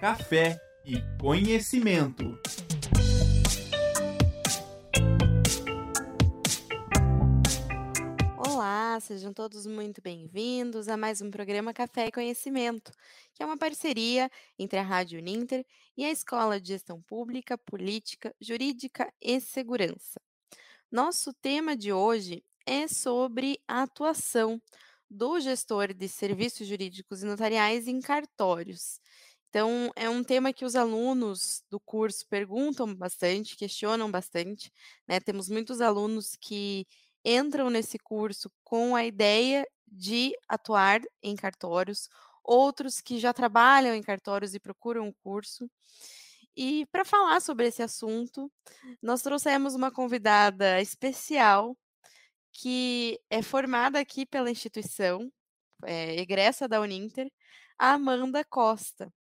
café e conhecimento. Olá, sejam todos muito bem-vindos a mais um programa Café e Conhecimento, que é uma parceria entre a Rádio Uninter e a Escola de Gestão Pública, Política, Jurídica e Segurança. Nosso tema de hoje é sobre a atuação do gestor de serviços jurídicos e notariais em cartórios. Então, é um tema que os alunos do curso perguntam bastante, questionam bastante, né? Temos muitos alunos que entram nesse curso com a ideia de atuar em cartórios, outros que já trabalham em cartórios e procuram o curso. E para falar sobre esse assunto, nós trouxemos uma convidada especial que é formada aqui pela instituição, é, egressa da Uninter, a Amanda Costa.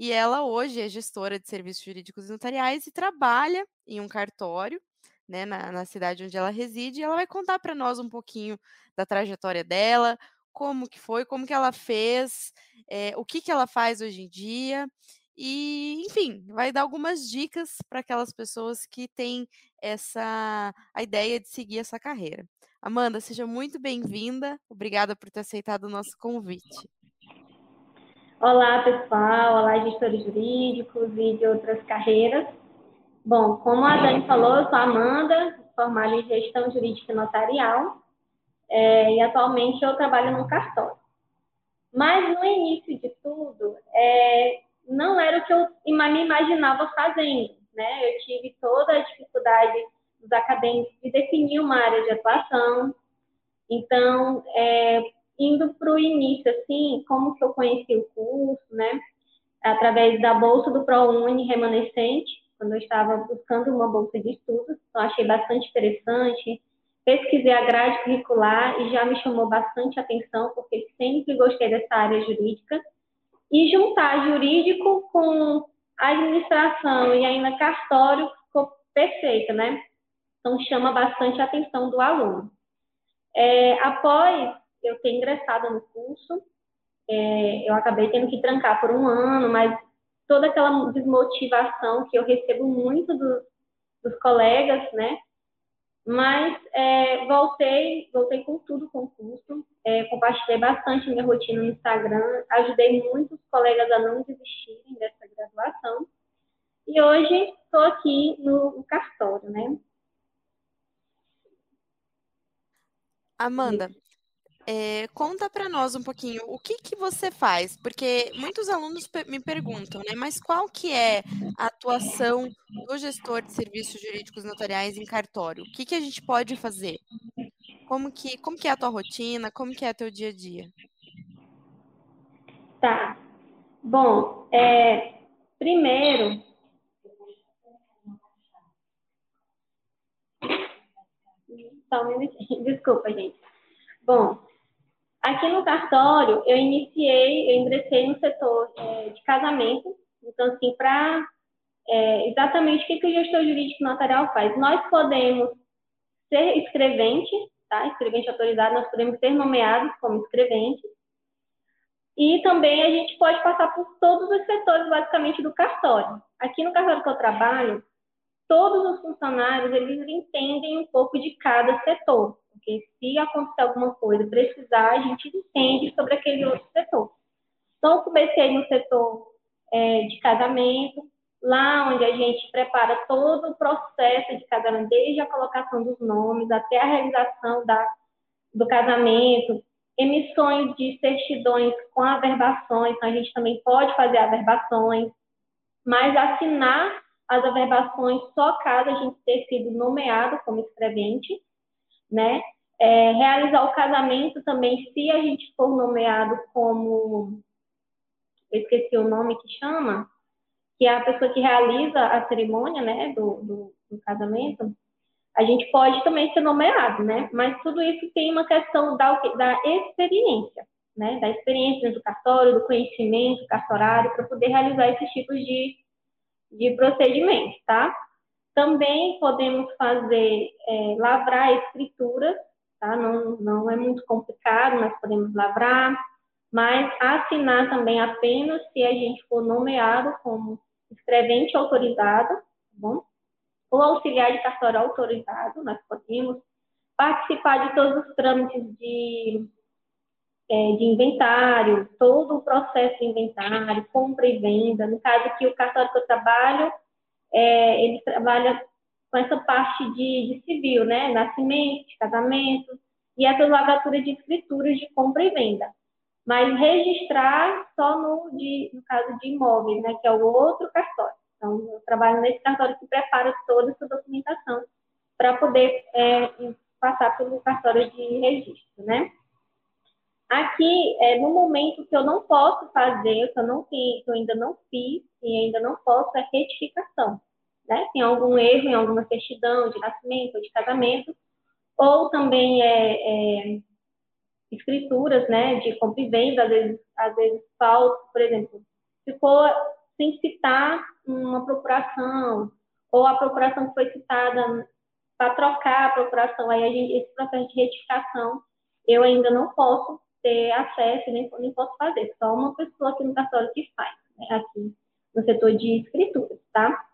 E ela hoje é gestora de serviços jurídicos e notariais e trabalha em um cartório, né, na, na cidade onde ela reside. E ela vai contar para nós um pouquinho da trajetória dela, como que foi, como que ela fez, é, o que que ela faz hoje em dia e, enfim, vai dar algumas dicas para aquelas pessoas que têm essa a ideia de seguir essa carreira. Amanda, seja muito bem-vinda. Obrigada por ter aceitado o nosso convite. Olá, pessoal. Olá, gestores jurídicos e de outras carreiras. Bom, como a Dani falou, eu sou Amanda, formada em gestão jurídica e notarial, é, e atualmente eu trabalho no cartório. Mas no início de tudo, é, não era o que eu me imaginava fazendo, né? Eu tive toda a dificuldade dos acadêmicos de definir uma área de atuação. Então, é, indo para o início, assim, como que eu conheci o curso, né? Através da bolsa do ProUni remanescente, quando eu estava buscando uma bolsa de estudos, então achei bastante interessante. Pesquisei a grade curricular e já me chamou bastante atenção, porque sempre gostei dessa área jurídica e juntar jurídico com administração e ainda cartório ficou perfeito, né? Então chama bastante a atenção do aluno. É, após eu ter ingressado no curso, é, eu acabei tendo que trancar por um ano, mas toda aquela desmotivação que eu recebo muito dos, dos colegas, né? Mas é, voltei, voltei com tudo com o curso, é, compartilhei bastante minha rotina no Instagram, ajudei muitos colegas a não desistirem dessa graduação. E hoje estou aqui no, no cartório, né? Amanda, é, conta para nós um pouquinho o que, que você faz, porque muitos alunos me perguntam, né? Mas qual que é a atuação do gestor de serviços jurídicos notariais em cartório? O que, que a gente pode fazer? Como que, como que é a tua rotina? Como que é o teu dia a dia? Tá. Bom, é, primeiro, só um minutinho, desculpa, gente. Bom, aqui no cartório, eu iniciei, eu ingressei no setor é, de casamento, então, assim, para é, exatamente o que, que o gestor jurídico notarial faz. Nós podemos ser escrevente, tá? Escrevente autorizado, nós podemos ser nomeados como escrevente. E também a gente pode passar por todos os setores, basicamente, do cartório. Aqui no cartório que eu trabalho, todos os funcionários, eles entendem um pouco de cada setor. Porque se acontecer alguma coisa, precisar, a gente entende sobre aquele outro setor. Então, comecei no setor é, de casamento, lá onde a gente prepara todo o processo de casamento, desde a colocação dos nomes até a realização da, do casamento, emissões de certidões com averbações, então a gente também pode fazer averbações, mas assinar as averbações só caso a gente ter sido nomeado como escrevente, né? É, realizar o casamento também, se a gente for nomeado como, eu esqueci o nome que chama, que é a pessoa que realiza a cerimônia, né, do, do, do casamento, a gente pode também ser nomeado, né? Mas tudo isso tem uma questão da, da experiência, né? Da experiência do cartório, do conhecimento cartorário, para poder realizar esses tipos de, de procedimentos, tá? Também podemos fazer, é, lavrar escrituras, tá? Não, não é muito complicado, nós podemos lavrar, mas assinar também apenas se a gente for nomeado como escrevente autorizado, tá bom? Ou auxiliar de cartório autorizado, nós podemos participar de todos os trâmites de, é, de inventário, todo o processo de inventário, compra e venda. No caso aqui, o cartório que eu trabalho, é, ele trabalha com essa parte de, de civil, né? Nascimento, casamento, e essas lavaturas de escrituras de compra e venda mas registrar só no, de, no caso de imóveis, né, que é o outro cartório. Então, eu trabalho nesse cartório que prepara toda essa documentação para poder é, passar pelo cartório de registro, né? Aqui, é, no momento que eu não posso fazer, que eu, não, que eu ainda não fiz e ainda não posso, é retificação. Né? Tem algum erro em alguma certidão de nascimento ou de casamento, ou também é, é escrituras, né, de compra e venda, às vezes, às vezes por exemplo, ficou sem citar uma procuração, ou a procuração que foi citada para trocar a procuração, aí a gente, esse processo de retificação, eu ainda não posso ter acesso, nem, nem posso fazer, só uma pessoa aqui no cartório que faz, né, aqui no setor de escrituras, tá?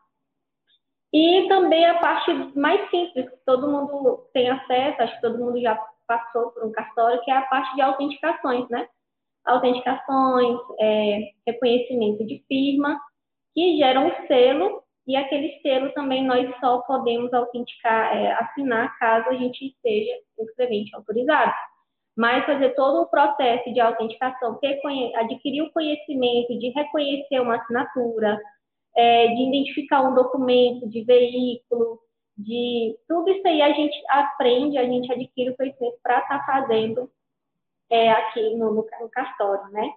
E também a parte mais simples, que todo mundo tem acesso, acho que todo mundo já passou por um cartório, que é a parte de autenticações, né? Autenticações, é, reconhecimento de firma, que geram um selo, e aquele selo também nós só podemos autenticar, é, assinar caso a gente seja escrevente autorizado. Mas fazer todo o processo de autenticação, adquirir o conhecimento de reconhecer uma assinatura, é, de identificar um documento de veículo, de tudo isso aí a gente aprende, a gente adquire o conhecimento para estar tá fazendo é, aqui no, no, no, cartório, né?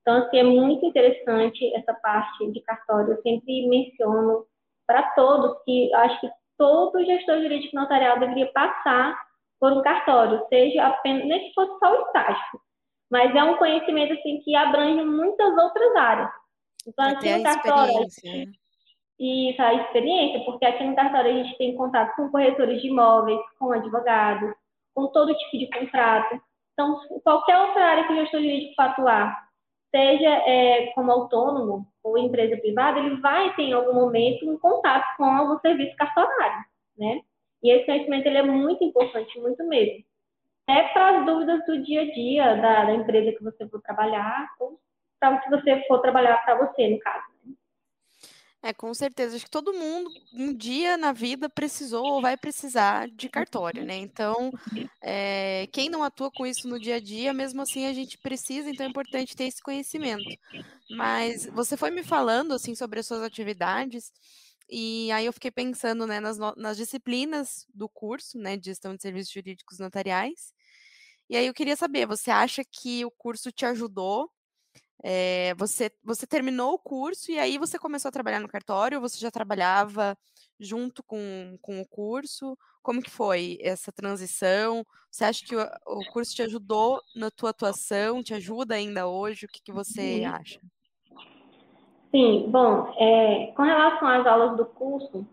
Então, assim, é muito interessante essa parte de cartório. Eu sempre menciono para todos que acho que todo gestor jurídico notarial deveria passar por um cartório, seja apenas, nem que fosse só o estágio, mas é um conhecimento assim que abrange muitas outras áreas. Então, aqui no cartório, isso, a experiência, porque aqui no cartório a gente tem contato com corretores de imóveis, com advogados, com todo tipo de contrato. Então, qualquer outra área que o gestor jurídico atuar, seja é, como autônomo ou empresa privada, ele vai ter em algum momento um contato com o serviço cartorário, né? E esse conhecimento ele é muito importante, muito mesmo. É para as dúvidas do dia a dia da, da empresa que você for trabalhar, ou para se você for trabalhar para você, no caso. Né? É, com certeza. Acho que todo mundo, um dia na vida, precisou ou vai precisar de cartório, né? Então, é, quem não atua com isso no dia a dia, mesmo assim a gente precisa, então é importante ter esse conhecimento. Mas você foi me falando, assim, sobre as suas atividades, e aí eu fiquei pensando, né, nas, nas disciplinas do curso, né, de gestão de serviços jurídicos notariais, e aí eu queria saber, você acha que o curso te ajudou é, você, você terminou o curso e aí você começou a trabalhar no cartório? Você já trabalhava junto com, com o curso? Como que foi essa transição? Você acha que o, o curso te ajudou na tua atuação? Te ajuda ainda hoje? O que, que você acha? Sim, bom, é, com relação às aulas do curso,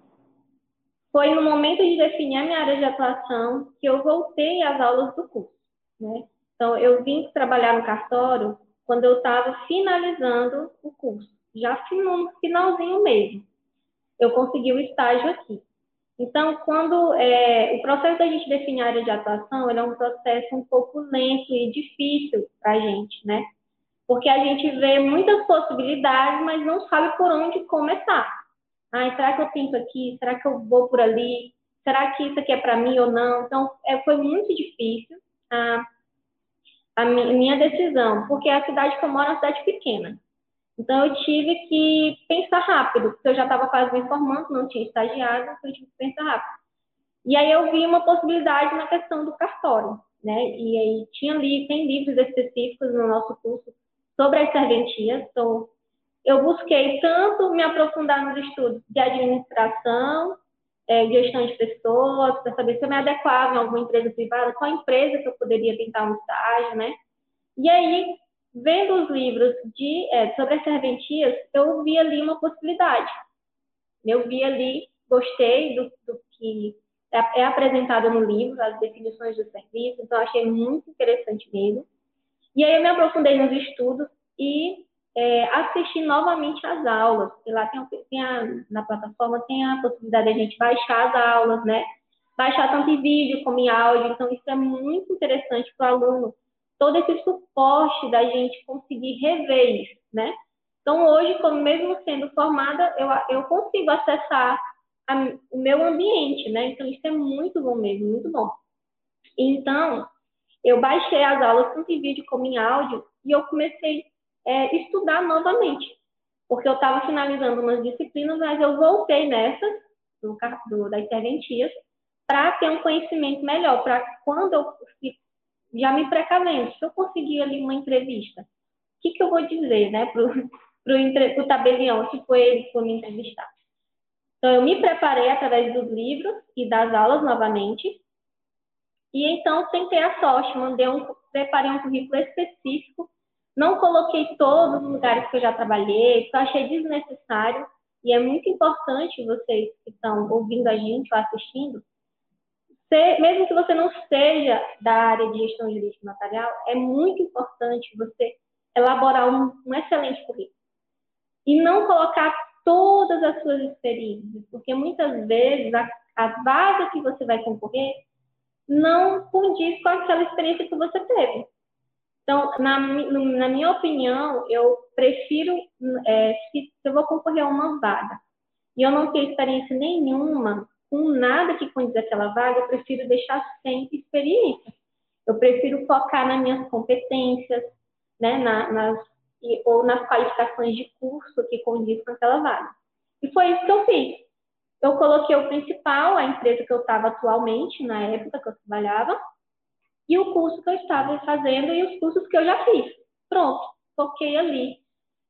foi no momento de definir a minha área de atuação que eu voltei às aulas do curso, né? Então, eu vim trabalhar no cartório quando eu estava finalizando o curso, já no finalzinho mesmo. Eu consegui o estágio aqui. Então, quando é, o processo da gente definir a área de atuação, ele é um processo um pouco lento e difícil para a gente, né? Porque a gente vê muitas possibilidades, mas não sabe por onde começar. Ah, será que eu pinto aqui? Será que eu vou por ali? Será que isso aqui é para mim ou não? Então, é, foi muito difícil. Ah, a minha decisão, porque a cidade que eu moro é uma cidade pequena. Então, eu tive que pensar rápido, porque eu já estava quase me formando, não tinha estagiado, então eu tive que pensar rápido. E aí eu vi uma possibilidade na questão do cartório, né? E aí tinha ali, tem livros específicos no nosso curso sobre as serventias. Então, eu busquei tanto me aprofundar nos estudos de administração, é, gestão de pessoas, para saber se eu me adequava em alguma empresa privada, qual empresa que eu poderia tentar um estágio, né? E aí, vendo os livros de, é, sobre as serventias, eu vi ali uma possibilidade. Eu vi ali, gostei do, do que é, é apresentado no livro, as definições do serviço, então achei muito interessante mesmo. E aí eu me aprofundei nos estudos e é, assisti novamente às aulas. E lá tem, tem a, na plataforma tem a possibilidade de a gente baixar as aulas, né? Baixar tanto em vídeo como em áudio. Então, isso é muito interessante para o aluno. Todo esse suporte da gente conseguir rever isso, né? Então, hoje, como mesmo sendo formada, eu, eu consigo acessar a, o meu ambiente, né? Então, isso é muito bom mesmo, muito bom. Então, eu baixei as aulas tanto em vídeo como em áudio e eu comecei é, estudar novamente, porque eu estava finalizando umas disciplinas, mas eu voltei nessas, do, do, das serventias, para ter um conhecimento melhor, para quando eu já me precavendo, se eu conseguir ali uma entrevista, o que, que eu vou dizer, né, para o tabelião, se foi ele que foi me entrevistar. Então, eu me preparei através dos livros e das aulas novamente, e então tentei a sorte, mandei um, preparei um currículo específico, não coloquei todos os lugares que eu já trabalhei, eu achei desnecessário, e é muito importante vocês que estão ouvindo a gente ou assistindo, ser, mesmo que você não seja da área de gestão jurídica notarial, é muito importante você elaborar um, um excelente currículo. E não colocar todas as suas experiências, porque muitas vezes a, a vaga que você vai concorrer não condiz com aquela experiência que você teve. Então, na, na minha opinião, eu prefiro, é, se, se eu vou concorrer a uma vaga e eu não tenho experiência nenhuma com nada que condiz aquela vaga, eu prefiro deixar sem experiência. Eu prefiro focar nas minhas competências, né, na, nas, ou nas qualificações de curso que condiz com aquela vaga. E foi isso que eu fiz eu coloquei o principal, a empresa que eu estava atualmente, na época que eu trabalhava, e o curso que eu estava fazendo e os cursos que eu já fiz. Pronto, foquei ali.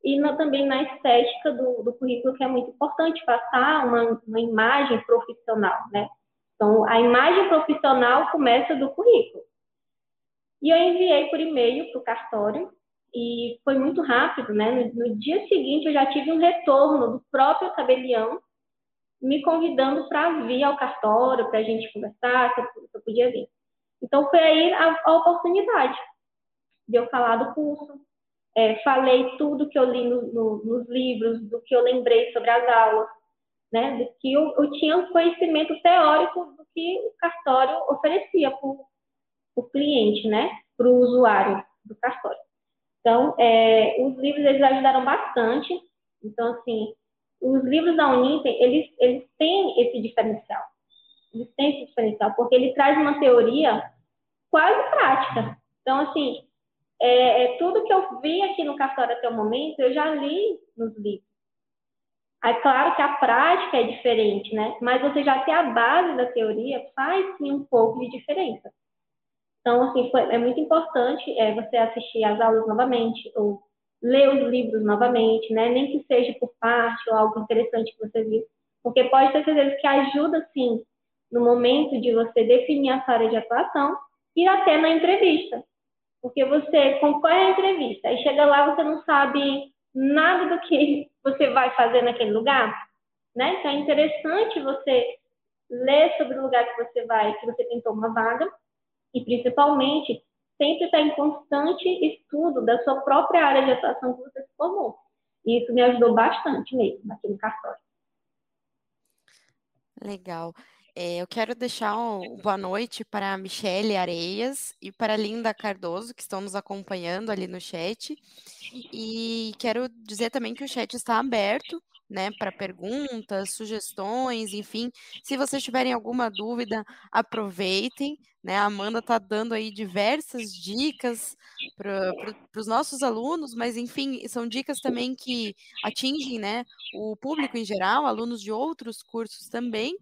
E na, também na estética do, do, currículo, que é muito importante, passar uma, uma imagem profissional, né? Então, a imagem profissional começa do currículo. E eu enviei por e-mail para o cartório, e foi muito rápido, né? No, no, dia seguinte, eu já tive um retorno do próprio tabelião, me convidando para vir ao cartório, para a gente conversar, se eu, se eu, podia vir. Então, foi aí a, a, oportunidade de eu falar do curso. É, falei tudo que eu li no, no, nos livros, do que eu lembrei sobre as aulas, né? Do que eu, eu tinha um conhecimento teórico do que o cartório oferecia para o cliente, né? Para o usuário do cartório. Então, é, os livros eles ajudaram bastante. Então, assim, os livros da Uninter, eles, eles têm esse diferencial. Esse diferencial, porque ele traz uma teoria quase prática. Então, assim, é, é, tudo que eu vi aqui no cartório até o momento, eu já li nos livros. É claro que a prática é diferente, né? Mas você já ter a base da teoria faz sim um pouco de diferença. Então, assim, foi, é muito importante é, você assistir às aulas novamente, ou ler os livros novamente, né? Nem que seja por parte ou algo interessante que você viu, porque pode ter certeza que ajuda sim no momento de você definir a sua área de atuação e até na entrevista. Porque você concorre à entrevista e chega lá você não sabe nada do que você vai fazer naquele lugar, né? Então é interessante você ler sobre o lugar que você vai, que você tentou uma vaga e principalmente sempre está em constante estudo da sua própria área de atuação que você se formou. E isso me ajudou bastante mesmo aqui no cartório. Legal. É, eu quero deixar um boa noite para a Michele Areias e para a Linda Cardoso, que estão nos acompanhando ali no chat. E quero dizer também que o chat está aberto né, para perguntas, sugestões, enfim. Se vocês tiverem alguma dúvida, aproveitem, né? A Amanda está dando aí diversas dicas para os nossos alunos, mas enfim, são dicas também que atingem, né, o público em geral, alunos de outros cursos também.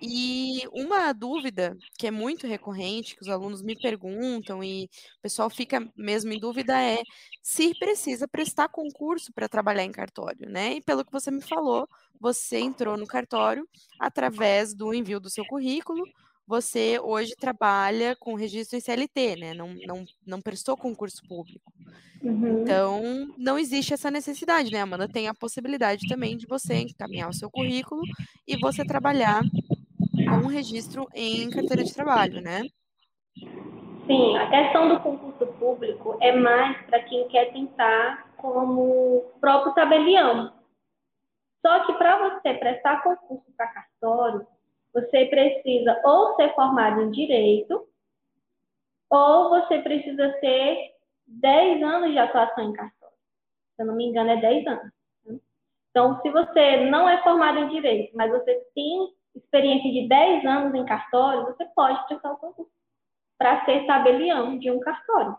E uma dúvida que é muito recorrente, que os alunos me perguntam e o pessoal fica mesmo em dúvida é se precisa prestar concurso para trabalhar em cartório, né? E pelo que você me falou, você entrou no cartório através do envio do seu currículo, você hoje trabalha com registro em CLT, né? Não, não, não prestou concurso público. Uhum. Então, não existe essa necessidade, né, Amanda? Tem a possibilidade também de você encaminhar o seu currículo e você trabalhar com um registro em carteira de trabalho, né? Sim, a questão do concurso público é mais para quem quer tentar como próprio tabelião. Só que para você prestar concurso para cartório, você precisa ou ser formado em direito, ou você precisa ter 10 anos de atuação em cartório. Se eu não me engano, é 10 anos. Né? Então, se você não é formado em direito, mas você tem experiência de 10 anos em cartório, você pode prestar o concurso para ser tabelião de um cartório,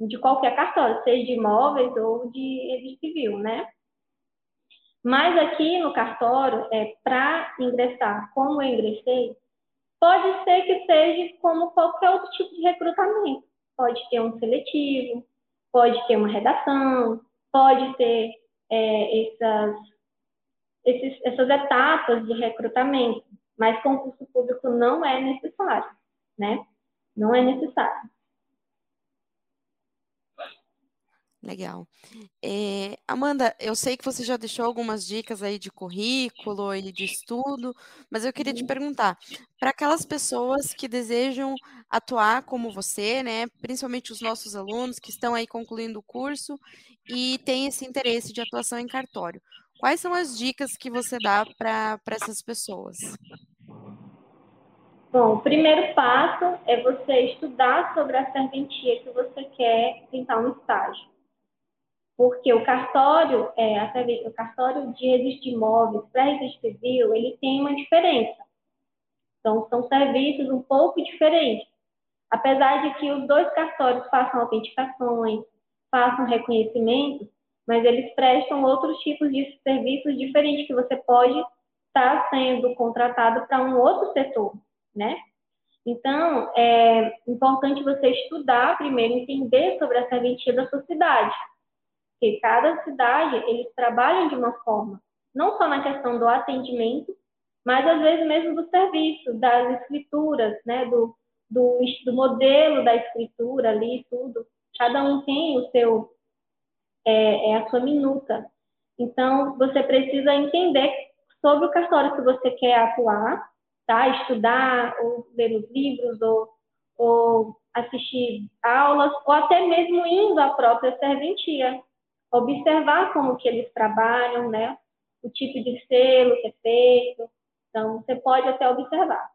de qualquer cartório, seja de imóveis ou de civil, né? Mas aqui no cartório, é, para ingressar como eu ingressei, pode ser que seja como qualquer outro tipo de recrutamento. Pode ter um seletivo, pode ter uma redação, pode ter é, essas, esses, essas etapas de recrutamento, mas concurso público não é necessário, né? Não é necessário. Legal. É, Amanda, eu sei que você já deixou algumas dicas aí de currículo e de estudo, mas eu queria te perguntar, para aquelas pessoas que desejam atuar como você, né, principalmente os nossos alunos que estão aí concluindo o curso e têm esse interesse de atuação em cartório, quais são as dicas que você dá para essas pessoas? Bom, o primeiro passo é você estudar sobre a serventia que você quer tentar um estágio. Porque o cartório, é, a, o cartório de registro de imóveis para registro civil, ele tem uma diferença. Então, são serviços um pouco diferentes. Apesar de que os dois cartórios façam autenticações, façam reconhecimento, mas eles prestam outros tipos de serviços diferentes que você pode estar sendo contratado para um outro setor né? Então, é importante você estudar primeiro, entender sobre a serventia da sua cidade. Porque cada cidade, eles trabalham de uma forma, não só na questão do atendimento, mas às vezes mesmo do serviço, das escrituras, né? Do, do, do modelo da escritura ali, tudo. Cada um tem o seu, é, é a sua minuta. Então, você precisa entender sobre o cartório que você quer atuar tá? Estudar, ou ler os livros, ou, ou assistir aulas, ou até mesmo indo à própria serventia. Observar como que eles trabalham, né? O tipo de selo que é feito. Então, você pode até observar.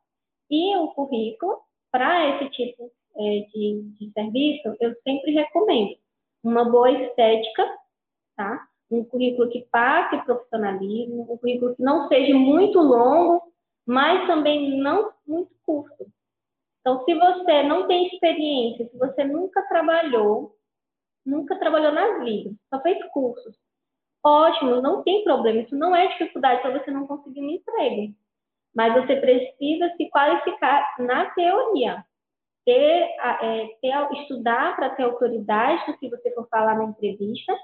E o currículo, para esse tipo é, de, de serviço, eu sempre recomendo uma boa estética, tá? Um currículo que passe profissionalismo, um currículo que não seja muito longo, mas também não muito curto. Então, se você não tem experiência, se você nunca trabalhou, nunca trabalhou nas ligas, só fez cursos, ótimo, não tem problema, isso não é dificuldade para você não conseguir um emprego. Mas você precisa se qualificar na teoria, ter, é, ter estudar para ter autoridade do que você for falar na entrevista,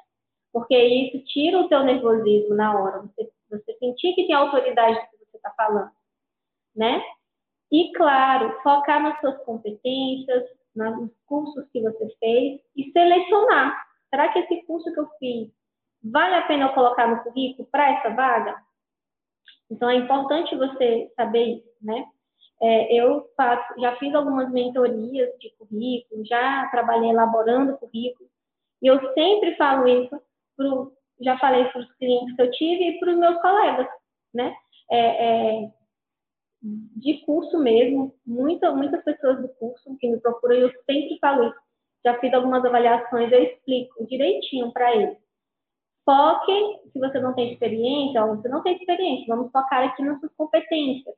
porque isso tira o teu nervosismo na hora, você, você sentir que tem autoridade do que você está falando né? E, claro, focar nas suas competências, nos cursos que você fez e selecionar. Será que esse curso que eu fiz vale a pena eu colocar no currículo para essa vaga? Então, é importante você saber isso, né? É, eu faço, já fiz algumas mentorias de currículo, já trabalhei elaborando currículo, e eu sempre falo isso, pro, já falei para os clientes que eu tive e para os meus colegas, né? É, é, de curso mesmo, muita, muitas pessoas do curso que me procuram, eu sempre falo isso, já fiz algumas avaliações, eu explico direitinho para eles. Foque, se você não tem experiência, ou você não tem experiência, vamos focar aqui nas suas competências.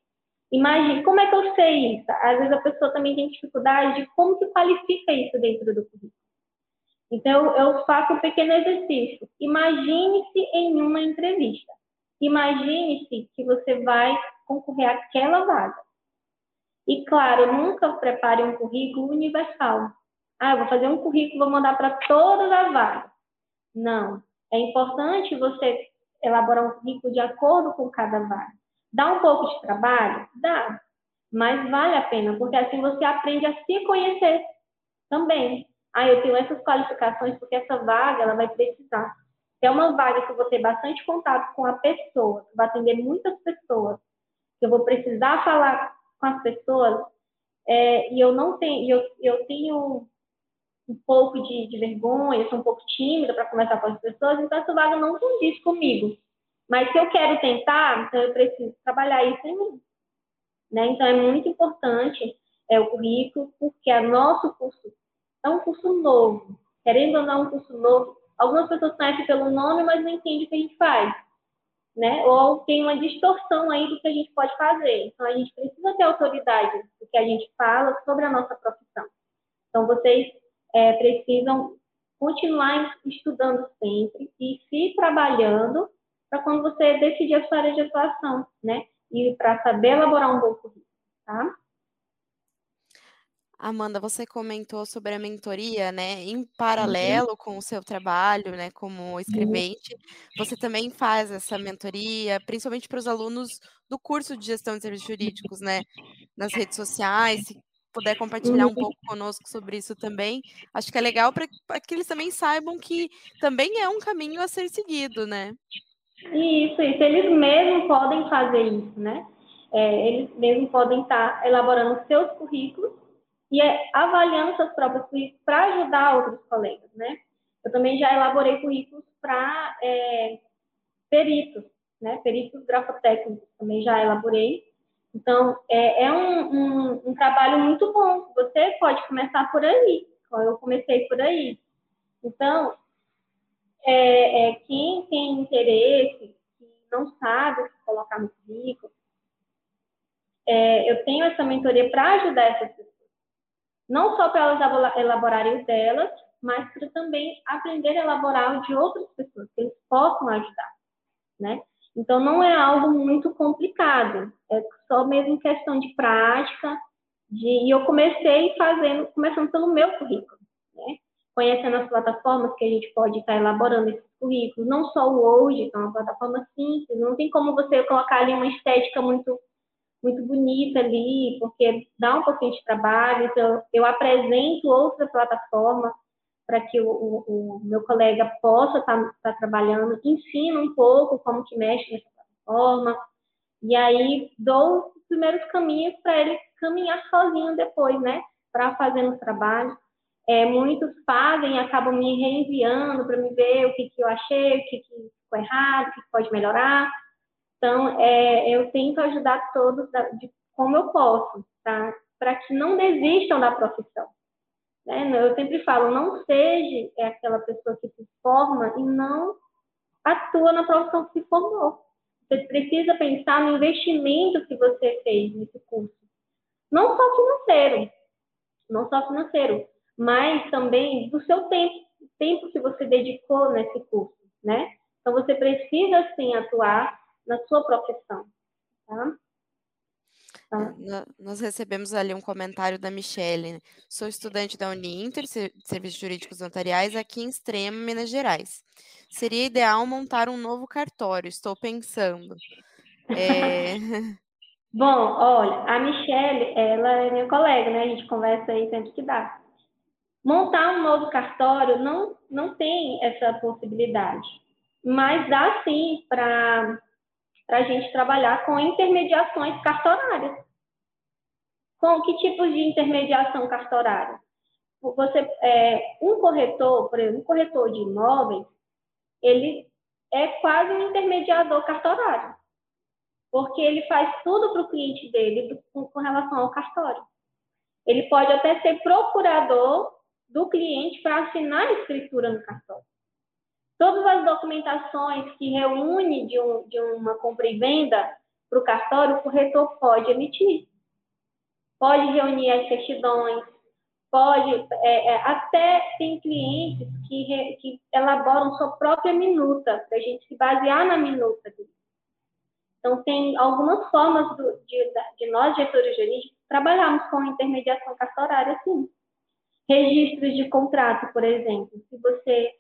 Imagine, como é que eu sei isso? Às vezes a pessoa também tem dificuldade de como se qualifica isso dentro do currículo. Então, eu faço um pequeno exercício. Imagine-se em uma entrevista. Imagine-se que você vai concorrer àquela vaga. E, claro, nunca prepare um currículo universal. Ah, vou fazer um currículo, vou mandar para todas as vagas. Não. É importante você elaborar um currículo de acordo com cada vaga. Dá um pouco de trabalho? Dá. Mas vale a pena, porque assim você aprende a se conhecer também. Ah, eu tenho essas qualificações porque essa vaga ela vai precisar. é uma vaga que eu vou ter bastante contato com a pessoa, que vai atender muitas pessoas, que eu vou precisar falar com as pessoas é, e eu não tenho, eu, eu tenho um pouco de, de vergonha, sou um pouco tímida para conversar com as pessoas, então essa vaga não condiz comigo. Mas se eu quero tentar, então eu preciso trabalhar isso em mim. Né? Então é muito importante é, o currículo, porque o nosso curso é um curso novo. Querendo ou não, um curso novo. Algumas pessoas conhecem pelo nome, mas não entendem o que a gente faz. Né? Ou tem uma distorção aí do que a gente pode fazer. Então, a gente precisa ter autoridade do que a gente fala sobre a nossa profissão. Então, vocês é, precisam continuar estudando sempre e se trabalhando para quando você decidir a sua área de atuação, né? E para saber elaborar um bom currículo, tá? Amanda, você comentou sobre a mentoria, né? Em Uhum. paralelo com o seu trabalho, né, como Uhum. escrevente, você também faz essa mentoria, principalmente para os alunos do curso de gestão de serviços jurídicos, né? Nas redes sociais, se puder compartilhar um Uhum. pouco conosco sobre isso também, acho que é legal para que eles também saibam que também é um caminho a ser seguido, né? Isso, isso. Eles mesmos podem fazer isso, né? É, eles mesmos podem estar elaborando seus currículos e é, avaliando seus próprios currículos para ajudar outros colegas, né? Eu também já elaborei currículos para é, peritos, né? Peritos grafotécnicos também já elaborei. Então, é, é um, um, um, trabalho muito bom. Você pode começar por aí. Eu comecei por aí. Então, é, é, quem interesse, que não sabe o que colocar no currículo, é, eu tenho essa mentoria para ajudar essas pessoas. Não só para elas elaborarem o delas, mas para também aprender a elaborar o de outras pessoas, que eles possam ajudar, né? Então, não é algo muito complicado, é só mesmo questão de prática, de, e eu comecei fazendo, começando pelo meu currículo, né? Conhecendo as plataformas que a gente pode estar elaborando esses currículos, não só o Word, que é uma plataforma simples, não tem como você colocar ali uma estética muito muito bonita ali, porque dá um pouquinho de trabalho, então eu apresento outra plataforma para que o, o, o, meu colega possa estar tá, tá trabalhando, ensino um pouco como que mexe nessa plataforma, e aí dou os primeiros caminhos para ele caminhar sozinho depois, né, para fazer os trabalhos. É, muitos fazem e acabam me reenviando para me ver o que, que eu achei, o que, que ficou errado, o que pode melhorar. Então, é, eu tento ajudar todos da, de como eu posso, tá? Para que não desistam da profissão. Né? Eu sempre falo, não seja aquela pessoa que se forma e não atua na profissão que se formou. Você precisa pensar no investimento que você fez nesse curso. Não só financeiro, não só financeiro, mas também do seu tempo, o tempo que você dedicou nesse curso, né? Então, você precisa, sim, atuar na sua profissão, tá? tá? Nós recebemos ali um comentário da Michele. Né? Sou estudante da Uninter, Serviços Jurídicos Notariais, aqui em Extrema, Minas Gerais. Seria ideal montar um novo cartório, estou pensando. É... Bom, olha, a Michele, ela é minha colega, né? A gente conversa aí sempre que dá. Montar um novo cartório não, não tem essa possibilidade, mas dá sim para a gente trabalhar com intermediações cartorárias. Com que tipos de intermediação cartorária? Você, é, um corretor, por exemplo, um corretor de imóveis, ele é quase um intermediador cartorário, porque ele faz tudo para o cliente dele com, com relação ao cartório. Ele pode até ser procurador do cliente para assinar a escritura no cartório todas as documentações que reúne de, um, de uma compra e venda para o cartório, o corretor pode emitir. Pode reunir as certidões, pode, é, é, até tem clientes que, re, que elaboram sua própria minuta, para a gente se basear na minuta dele. Então, tem algumas formas do, de, de nós, gestores jurídicos, trabalharmos com intermediação cartorária, sim. Registros de contrato, por exemplo. Se você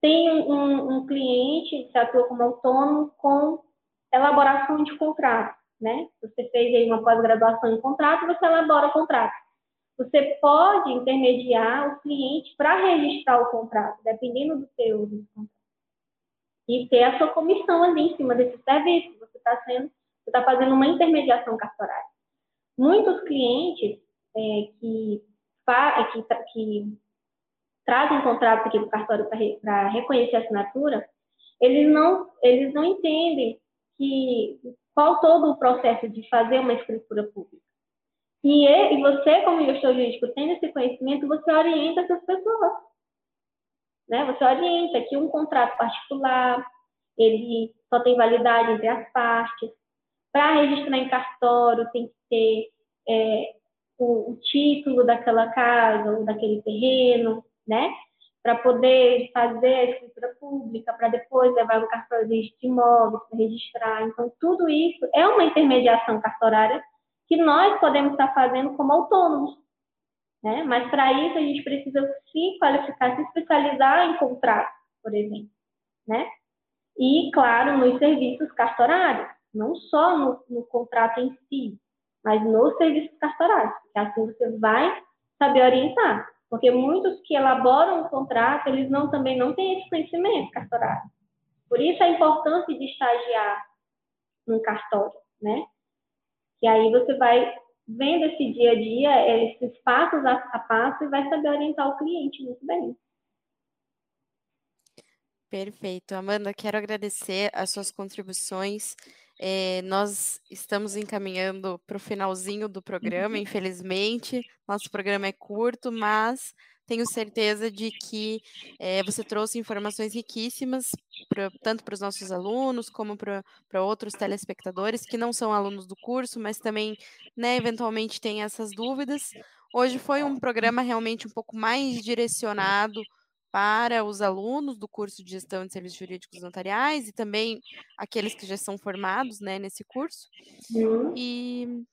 tem um, um cliente que atua como autônomo com elaboração de contrato, né? Você fez aí uma pós-graduação em contrato, você elabora o contrato. Você pode intermediar o cliente para registrar o contrato, dependendo do seu. E ter a sua comissão ali em cima desse serviço. Você está sendo, você está fazendo uma intermediação cartorária. Muitos clientes é, que, que, que trazem contratos aqui do cartório para reconhecer a assinatura, eles não, eles não entendem que qual todo o processo de fazer uma escritura pública. E, e você, como gestor jurídico, tendo esse conhecimento, você orienta essas pessoas. Né? Você orienta que um contrato particular, ele só tem validade entre as partes. Para registrar em cartório, tem que ter é, o, o, título daquela casa ou daquele terreno, né? Para poder fazer a escritura pública, para depois levar no cartório de imóveis para registrar. Então, tudo isso é uma intermediação cartorária que nós podemos estar fazendo como autônomos. Né? Mas para isso a gente precisa se qualificar, se especializar em contrato, por exemplo. Né? E, claro, nos serviços cartorários, não só no, no contrato em si, mas nos serviços cartorários, porque assim você vai saber orientar. Porque muitos que elaboram o contrato, eles não, também não têm esse conhecimento cartorário. Por isso a importância de estagiar num cartório, né? E aí você vai vendo esse dia a dia, esses passos a passo e vai saber orientar o cliente muito bem. Perfeito. Amanda, quero agradecer as suas contribuições. É, nós estamos encaminhando para o finalzinho do programa, uhum. infelizmente. Nosso programa é curto, mas tenho certeza de que é, você trouxe informações riquíssimas, pra, tanto para os nossos alunos, como para outros telespectadores que não são alunos do curso, mas também, né, eventualmente têm essas dúvidas. Hoje foi um programa realmente um pouco mais direcionado para os alunos do curso de gestão de serviços jurídicos notariais e também aqueles que já são formados né, nesse curso. Uhum. E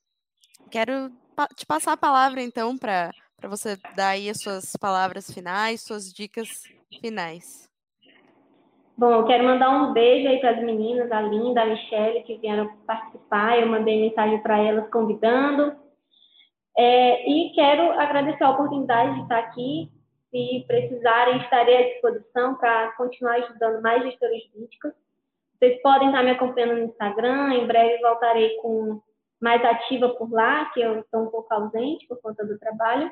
quero te passar a palavra, então, para você dar aí as suas palavras finais, suas dicas finais. Bom, eu quero mandar um beijo aí para as meninas, a Linda, a Michelle, que vieram participar. Eu mandei mensagem para elas convidando. É, e quero agradecer a oportunidade de estar aqui se precisarem, estarei à disposição para continuar ajudando mais gestores jurídicos. Vocês podem estar me acompanhando no Instagram, em breve voltarei com mais ativa por lá, que eu estou um pouco ausente por conta do trabalho,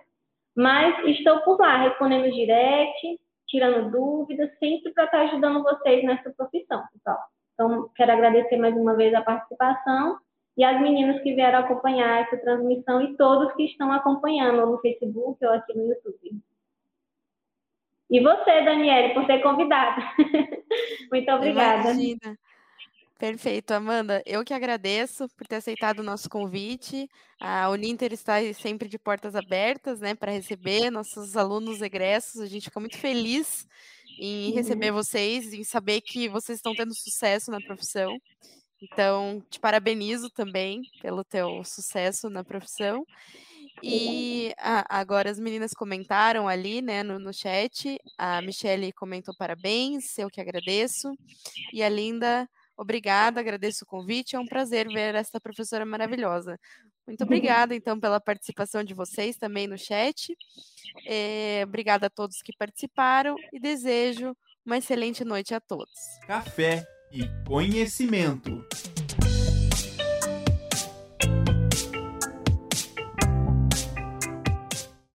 mas estou por lá, respondendo direct, tirando dúvidas, sempre para estar ajudando vocês nessa profissão, pessoal. Então, quero agradecer mais uma vez a participação e as meninas que vieram acompanhar essa transmissão e todos que estão acompanhando no Facebook ou aqui no YouTube. E você, Daniele, por ter convidado. Muito obrigada. Imagina. Perfeito, Amanda. Eu que agradeço por ter aceitado o nosso convite. A Uninter está sempre de portas abertas, né, para receber nossos alunos egressos. A gente fica muito feliz em receber uhum. vocês, em saber que vocês estão tendo sucesso na profissão. Então, te parabenizo também pelo teu sucesso na profissão. E a, agora as meninas comentaram ali, né, no, no chat. A Michelle comentou parabéns, eu que agradeço. E a Linda, obrigada, agradeço o convite. É um prazer ver essa professora maravilhosa. Muito obrigada, então, pela participação de vocês também no chat. É, obrigada a todos que participaram e desejo uma excelente noite a todos. Café e conhecimento.